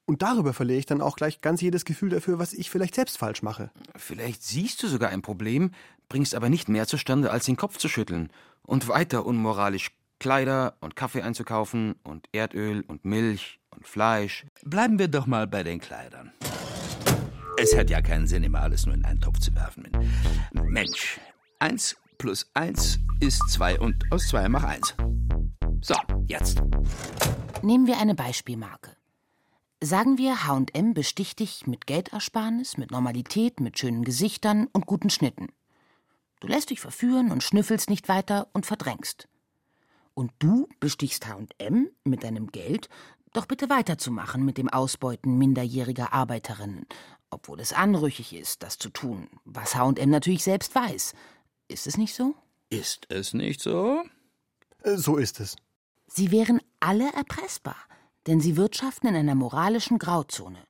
Und darüber verliere ich dann auch gleich ganz jedes Gefühl dafür, was ich vielleicht selbst falsch mache. Vielleicht siehst du sogar ein Problem, bringst aber nicht mehr zustande, als den Kopf zu schütteln und weiter unmoralisch Kleider und Kaffee einzukaufen und Erdöl und Milch und Fleisch. Bleiben wir doch mal bei den Kleidern. Es hat ja keinen Sinn, immer alles nur in einen Topf zu werfen. Mensch, eins plus eins ist zwei und aus zwei mach eins. So, jetzt. Nehmen wir eine Beispielmarke. Sagen wir, H&M besticht dich mit Geldersparnis, mit Normalität, mit schönen Gesichtern und guten Schnitten. Du lässt dich verführen und schnüffelst nicht weiter und verdrängst. Und du bestichst H&M mit deinem Geld, doch bitte weiterzumachen mit dem Ausbeuten minderjähriger Arbeiterinnen, obwohl es anrüchig ist, das zu tun, was H&M natürlich selbst weiß. Ist es nicht so? Ist es nicht so? Äh, so ist es. Sie wären alle erpressbar denn sie wirtschaften in einer moralischen Grauzone.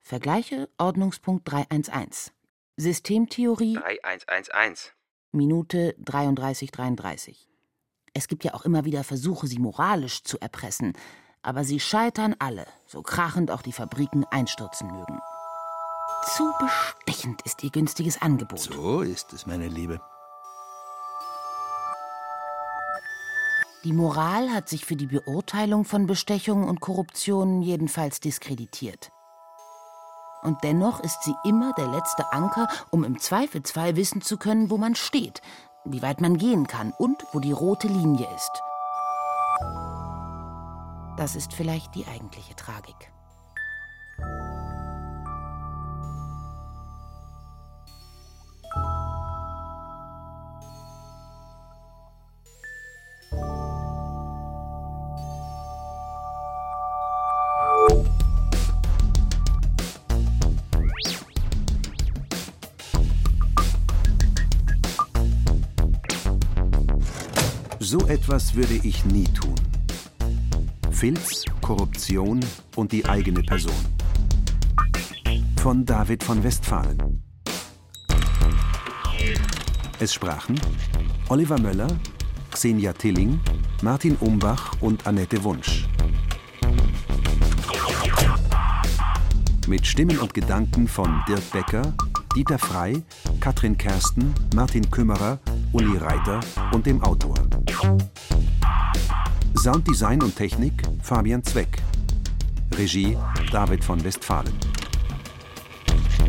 Vergleiche Ordnungspunkt 311. Systemtheorie 3111. Minute 3333. Es gibt ja auch immer wieder Versuche, sie moralisch zu erpressen, aber sie scheitern alle, so krachend auch die Fabriken einstürzen mögen. Zu bestechend ist ihr günstiges Angebot. So ist es, meine Liebe. Die Moral hat sich für die Beurteilung von Bestechungen und Korruption jedenfalls diskreditiert. Und dennoch ist sie immer der letzte Anker, um im Zweifelsfall wissen zu können, wo man steht, wie weit man gehen kann und wo die rote Linie ist. Das ist vielleicht die eigentliche Tragik. Etwas würde ich nie tun. Filz, Korruption und die eigene Person. Von David von Westphalen. Es sprachen Oliver Möller, Xenia Tilling, Martin Umbach und Annette Wunsch. Mit Stimmen und Gedanken von Dirk Becker, Dieter Frei, Katrin Kersten, Martin Kümmerer, Uli Reiter und dem Autor. Sounddesign und Technik Fabian Zweck. Regie David von Westphalen.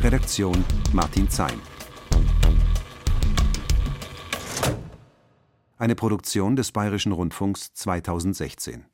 Redaktion Martin Zein. Eine Produktion des Bayerischen Rundfunks 2016.